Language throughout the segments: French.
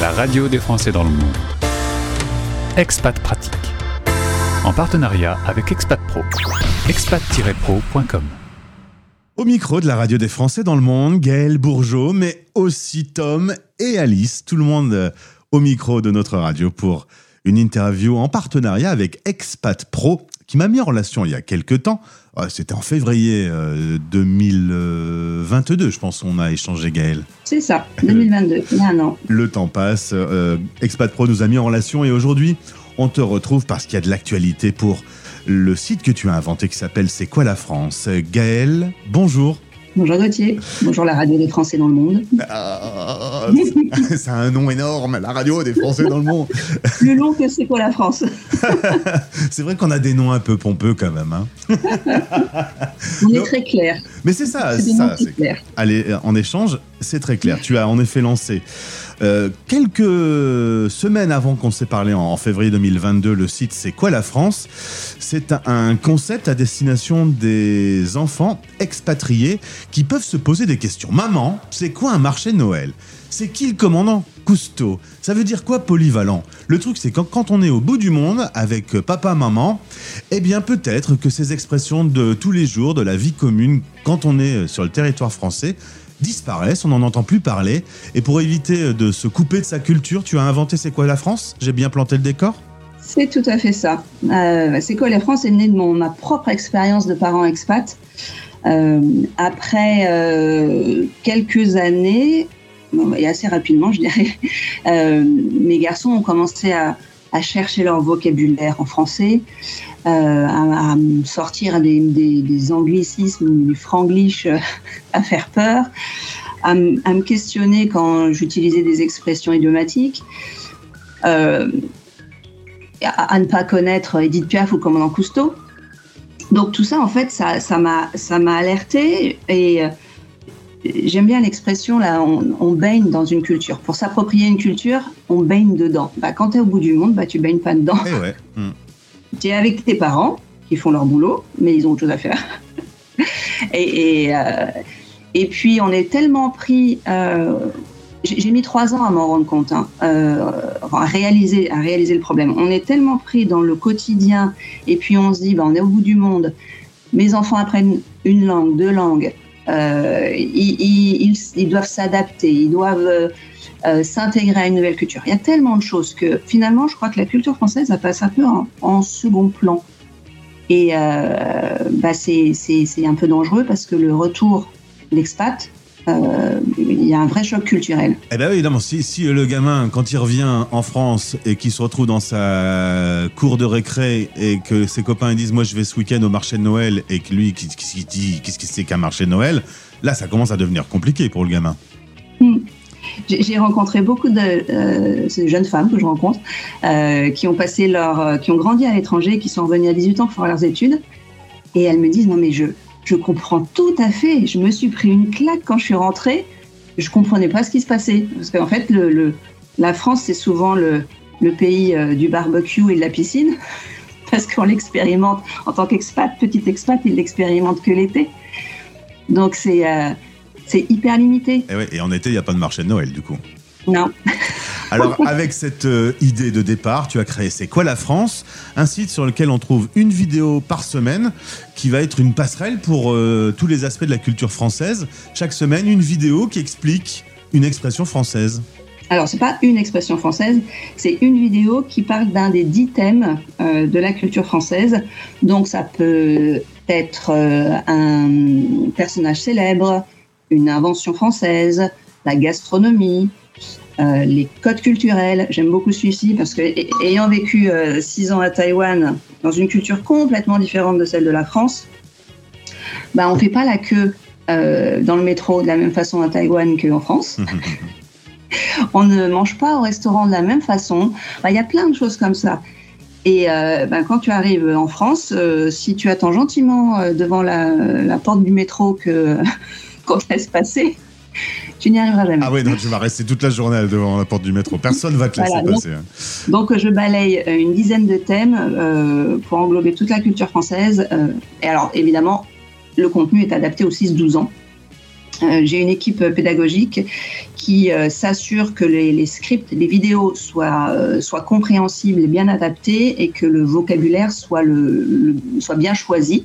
la radio des Français dans le monde. Expat Pratique. En partenariat avec Expat Pro. expat-pro.com. Au micro de la radio des Français dans le monde, Gaël Bourgeot, mais aussi Tom et Alice, tout le monde euh, au micro de notre radio pour une interview en partenariat avec Expat Pro qui m'a mis en relation il y a quelques temps. Ah, C'était en février euh, 2022, je pense, on a échangé Gaël. C'est ça, 2022, il y a un an. Le temps passe, euh, Expat Pro nous a mis en relation et aujourd'hui, on te retrouve parce qu'il y a de l'actualité pour le site que tu as inventé qui s'appelle C'est quoi la France? Gaël, bonjour. Bonjour Gauthier, bonjour la radio des Français dans le monde. Ah, c'est un nom énorme, la radio des Français dans le monde. Plus long que c'est quoi la France C'est vrai qu'on a des noms un peu pompeux quand même. hein. On est très clair. Mais c'est ça, C'est ça. Allez, euh, en échange, c'est très clair. Tu as en effet lancé euh, quelques semaines avant qu'on s'est parlé en, février 2022 le site C'est quoi la France? C'est un, concept à destination des enfants expatriés qui peuvent se poser des questions. Maman, c'est quoi un marché de Noël? C'est qui le commandant? Cousteau. Ça veut dire quoi polyvalent? Le truc, c'est quand, quand on est au bout du monde avec euh, papa, maman, eh bien peut-être que ces expressions de tous les jours, de la vie commune, quand on est euh, sur le territoire français, disparaissent, on n'en entend plus parler. Et pour éviter de se couper de sa culture, tu as inventé C'est quoi la France? J'ai bien planté le décor? C'est tout à fait ça. Euh, c'est quoi la France est né de mon, ma propre expérience de parent expat. Euh, après euh, quelques années, et assez rapidement, je dirais, euh, mes garçons ont commencé à, à chercher leur vocabulaire en français, euh, à, à sortir des, des, des anglicismes, du franglish euh, à faire peur, à, me- questionner quand j'utilisais des expressions idiomatiques. Euh, à, ne pas connaître Edith Piaf ou Commandant Cousteau. Donc tout ça, en fait, ça m'a ça alerté et j'aime bien l'expression là, on, on baigne dans une culture. Pour s'approprier une culture, on baigne dedans. Bah, quand tu es au bout du monde, bah, tu baignes pas dedans. Eh ouais. Tu es avec tes parents qui font leur boulot, mais ils ont autre chose à faire. et, et, euh, et puis, on est tellement pris. euh, j'ai mis trois ans à m'en rendre compte, hein, euh, à, réaliser, à réaliser le problème. On est tellement pris dans le quotidien, et puis on se dit, bah, on est au bout du monde. Mes enfants apprennent une langue, deux langues. Euh, ils, doivent s'adapter, ils doivent euh, euh, s'intégrer à une nouvelle culture. Il y a tellement de choses que finalement, je crois que la culture française, elle passe un peu en, second plan. Et bah, c'est un peu dangereux parce que le retour l'expat, euh, il y a un vrai choc culturel. Eh oui, évidemment, si, si le gamin, quand il revient en France et qu'il se retrouve dans sa cour de récré et que ses copains ils disent Moi, je vais ce week-end au marché de Noël et que lui, qu'est-ce qu'il dit Qu'est-ce que c'est qu'un marché de Noël Là, ça commence à devenir compliqué pour le gamin. J'ai j'ai rencontré beaucoup de euh, ces jeunes femmes que je rencontre euh, qui ont passé leur, qui ont grandi à l'étranger, et qui sont revenues à 18 ans pour faire leurs études, et elles me disent non mais je je comprends tout à fait. Je me suis pris une claque quand je suis rentrée. Je comprenais pas ce qui se passait parce qu'en fait le, le- la France c'est souvent le le pays euh, du barbecue et de la piscine parce qu'on l'expérimente en tant qu'expat, petit expat, il l'expérimente que l'été. Donc c'est euh, hyper limité. Et, ouais, et en été, il n'y a pas de marché de Noël, du coup. Non. Alors, avec cette euh, idée de départ, tu as créé C'est quoi la France? Un site sur lequel on trouve une vidéo par semaine qui va être une passerelle pour euh, tous les aspects de la culture française. Chaque semaine, une vidéo qui explique une expression française. Alors, c'est pas une expression française, c'est une vidéo qui parle d'un des dix thèmes euh, de la culture française. Donc, ça peut être un personnage célèbre, une invention française, la gastronomie, euh, les codes culturels. J'aime beaucoup celui-ci parce que, ay- ayant vécu euh, six ans à Taïwan, dans une culture complètement différente de celle de la France, bah, on fait pas la queue euh, dans le métro de la même façon à Taïwan qu'en France. On ne mange pas au restaurant de la même façon. Enfin, Il y a plein de choses comme ça. Et euh, ben, quand tu arrives en France, euh, si tu attends gentiment euh, devant la, la porte du métro que qu'on te laisse passer, tu n'y arriveras jamais. Ah ouais, donc tu vas rester toute la journée devant la porte du métro. Personne va te laisser Voilà, passer. hein. Donc je balaye euh, une dizaine de thèmes euh, pour englober toute la culture française. euh, et alors évidemment, le contenu est adapté aux 6-12 ans. Euh, J'ai une équipe pédagogique qui s'assure que les, scripts, les vidéos soient, soient compréhensibles et bien adaptés et que le vocabulaire soit, le, soit bien choisi.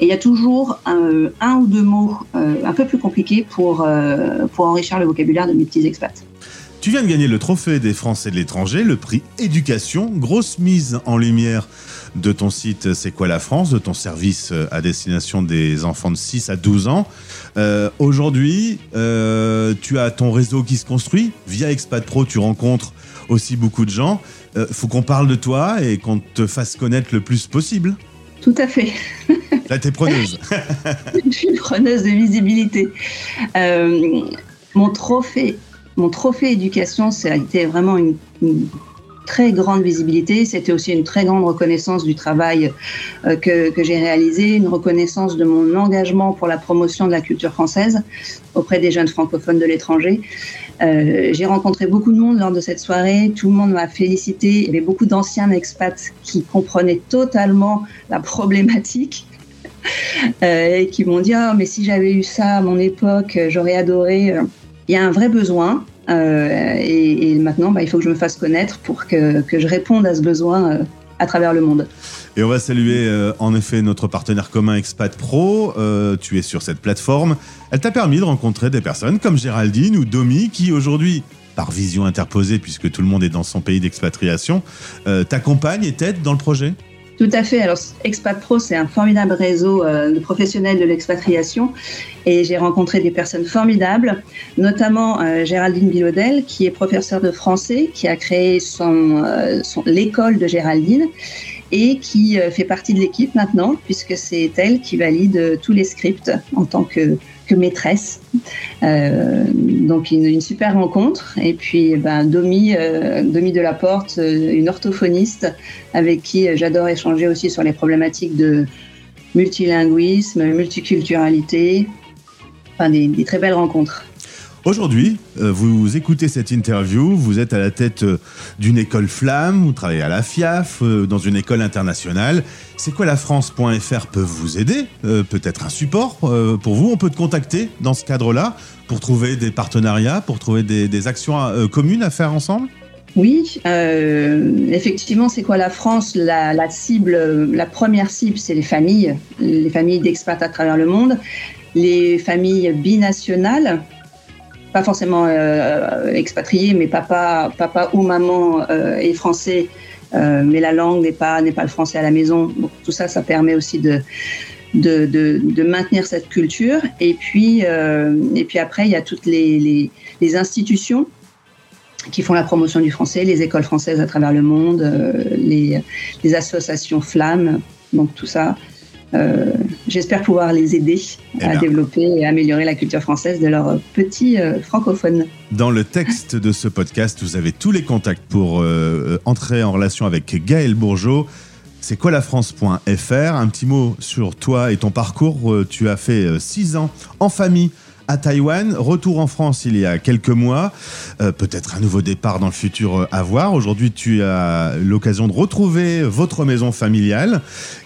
Et il y a toujours un, ou deux mots un peu plus compliqués pour, pour enrichir le vocabulaire de mes petits expats. Tu viens de gagner le trophée des Français de l'étranger, le prix éducation, grosse mise en lumière de ton site C'est quoi la France, de ton service euh, à destination des enfants de 6 à 12 ans. Euh, aujourd'hui, euh, tu as ton réseau qui se construit. Via Expat Pro, tu rencontres aussi beaucoup de gens. Il faut qu'on parle de toi et qu'on te fasse connaître le plus possible. Tout à fait. Là, t'es preneuse. Je suis preneuse de visibilité. mon trophée mon trophée éducation, ça a été vraiment une, très grande visibilité. C'était aussi une très grande reconnaissance du travail euh, que, j'ai réalisé, une reconnaissance de mon engagement pour la promotion de la culture française auprès des jeunes francophones de l'étranger. Euh, j'ai rencontré beaucoup de monde lors de cette soirée. Tout le monde m'a félicité. Il y avait beaucoup d'anciens expats qui comprenaient totalement la problématique. Euh, et qui m'ont dit ah, mais si j'avais eu ça à mon époque, j'aurais adoré il y a un vrai besoin. Euh, et, maintenant, bah, il faut que je me fasse connaître pour que, je réponde à ce besoin euh, à travers le monde. Et on va saluer euh, en effet notre partenaire commun Expat Pro. tu es sur cette plateforme. Elle t'a permis de rencontrer des personnes comme Géraldine ou Domi qui aujourd'hui, par vision interposée puisque tout le monde est dans son pays d'expatriation, t'accompagnent et t'aident dans le projet tout à fait. Alors, Expat Pro, c'est un formidable réseau euh, de professionnels de l'expatriation et j'ai rencontré des personnes formidables, notamment euh, Géraldine Bilodel, qui est professeure de français, qui a créé son, euh, son l'école de Géraldine et qui fait partie de l'équipe maintenant, puisque c'est elle qui valide tous les scripts en tant que maîtresse. Euh, donc une, super rencontre. Et puis ben, Domi, euh, Domi de la Porte, euh, une orthophoniste avec qui j'adore échanger aussi sur les problématiques de multilinguisme, multiculturalité. Enfin, des très belles rencontres. Aujourd'hui, euh, vous écoutez cette interview, vous êtes à la tête euh, d'une école flamme, vous travaillez à la FIAF, euh, dans une école internationale. C'est quoi la France.fr peut vous aider Peut-être un support pour vous? On peut te contacter dans ce cadre-là pour trouver des partenariats, pour trouver des, actions communes à faire ensemble? Oui, effectivement, c'est quoi la France? La, cible, la première cible, c'est les familles, les familles d'expats à travers le monde, les familles binationales, pas forcément euh, expatrié, mais papa, papa ou maman euh, est français, euh, mais la langue n'est pas, n'est pas le français à la maison. Donc, tout ça, ça permet aussi de, de, de, maintenir cette culture. Et puis, et puis après, il y a toutes les, les, institutions qui font la promotion du français, les écoles françaises à travers le monde, les, les associations flammes, donc tout ça. Euh, j'espère pouvoir les aider eh à développer et améliorer la culture française de leurs petits euh, francophones. Dans le texte de ce podcast, vous avez tous les contacts pour euh, entrer en relation avec Gaël Bourgeot. C'est quoi la France.fr Un petit mot sur toi et ton parcours. Tu as fait six ans en famille à Taïwan, retour en France il y a quelques mois, euh, peut-être un nouveau départ dans le futur à voir. Aujourd'hui, tu as l'occasion de retrouver votre maison familiale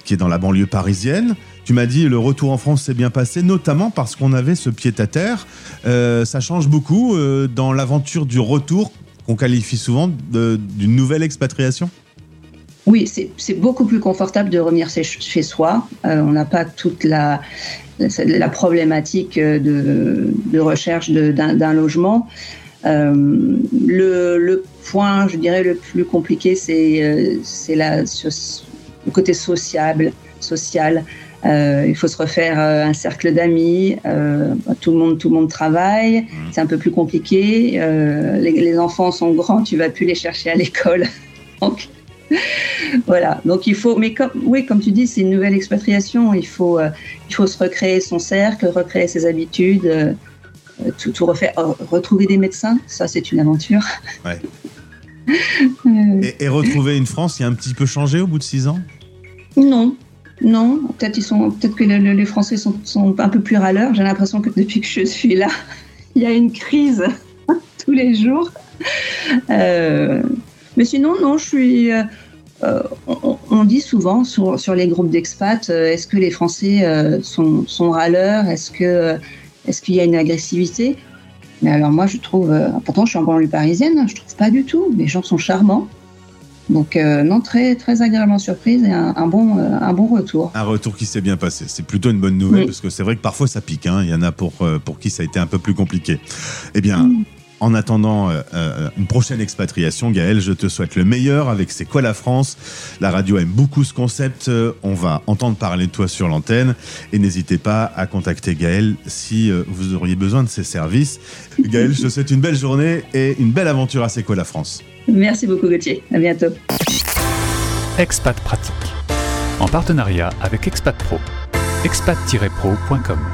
qui est dans la banlieue parisienne. Tu m'as dit le retour en France s'est bien passé, notamment parce qu'on avait ce pied-à-terre. Euh, ça change beaucoup euh, dans l'aventure du retour qu'on qualifie souvent d'une nouvelle expatriation? Oui, c'est beaucoup plus confortable de revenir chez soi. on n'a pas toute la, problématique de, recherche d'un logement. Euh, le, point, je dirais, le plus compliqué, c'est euh, le côté sociable, social. Euh, il faut se refaire un cercle d'amis. tout le monde, tout le monde travaille. Mmh. C'est un peu plus compliqué. Les, les, enfants sont grands. Tu vas plus les chercher à l'école. Donc, voilà, donc il faut, mais comme, oui, comme tu dis, c'est une nouvelle expatriation. Il faut, euh, il faut se recréer son cercle, recréer ses habitudes, euh, tout, tout, refaire. Retrouver des médecins, ça c'est une aventure. Ouais. et, retrouver une France qui a un petit peu changé au bout de six ans? Non, non. Peut-être ils sont, peut-être que les Français sont, un peu plus râleurs. J'ai l'impression que depuis que je suis là, il y a une crise tous les jours. Euh, mais sinon, non, je suis. Euh, euh, on, dit souvent sur, les groupes d'expats, est-ce que les Français sont, sont, râleurs? Est-ce que est-ce qu'il y a une agressivité? Mais alors moi, je trouve, pourtant je suis en banlieue parisienne, hein, je trouve pas du tout. Les gens sont charmants. Donc euh, non, très très agréablement surprise et un, un bon euh, un bon retour. Un retour qui s'est bien passé. C'est plutôt une bonne nouvelle Oui. parce que c'est vrai que parfois ça pique. hein. Il y en a pour, euh, pour qui ça a été un peu plus compliqué. Eh bien, Mm. en attendant euh, une prochaine expatriation, Gaël, je te souhaite le meilleur avec C'est quoi la France? La radio aime beaucoup ce concept. On va entendre parler de toi sur l'antenne et n'hésitez pas à contacter Gaël si vous auriez besoin de ses services. Gaël, je te souhaite une belle journée et une belle aventure à C'est quoi la France? Merci beaucoup Gauthier. À bientôt. Expat Pratique. En partenariat avec Expat Pro. expat-pro.com.